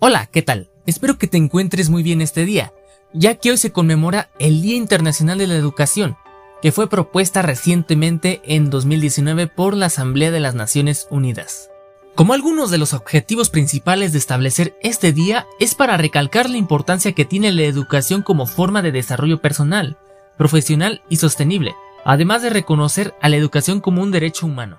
Hola, ¿qué tal? Espero que te encuentres muy bien este día, ya que hoy se conmemora el Día Internacional de la Educación, que fue propuesta recientemente en 2019 por la Asamblea de las Naciones Unidas. Como algunos de los objetivos principales de establecer este día es para recalcar la importancia que tiene la educación como forma de desarrollo personal, profesional y sostenible, además de reconocer a la educación como un derecho humano.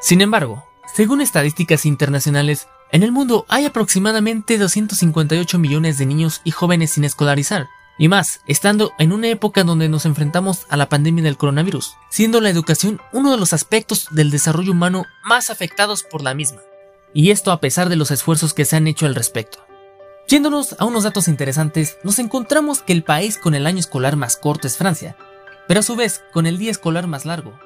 Sin embargo, según estadísticas internacionales, en el mundo hay aproximadamente 258 millones de niños y jóvenes sin escolarizar, y más, estando en una época donde nos enfrentamos a la pandemia del coronavirus, siendo la educación uno de los aspectos del desarrollo humano más afectados por la misma. Y esto a pesar de los esfuerzos que se han hecho al respecto. Yéndonos a unos datos interesantes, nos encontramos que el país con el año escolar más corto es Francia, pero a su vez con el día escolar más largo,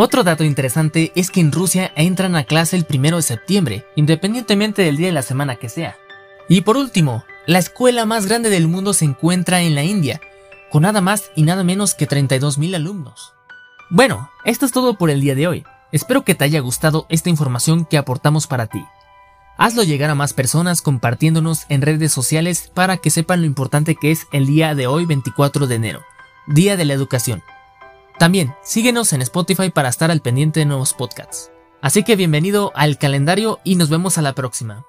otro dato interesante es que en Rusia entran a clase el primero de septiembre, independientemente del día de la semana que sea. Y por último, la escuela más grande del mundo se encuentra en la India, con nada más y nada menos que 32.000 alumnos. Bueno, esto es todo por el día de hoy. Espero que te haya gustado esta información que aportamos para ti. Hazlo llegar a más personas compartiéndonos en redes sociales para que sepan lo importante que es el día de hoy 24 de enero, Día de la Educación. También síguenos en Spotify para estar al pendiente de nuevos podcasts. Así que bienvenido al calendario y nos vemos a la próxima.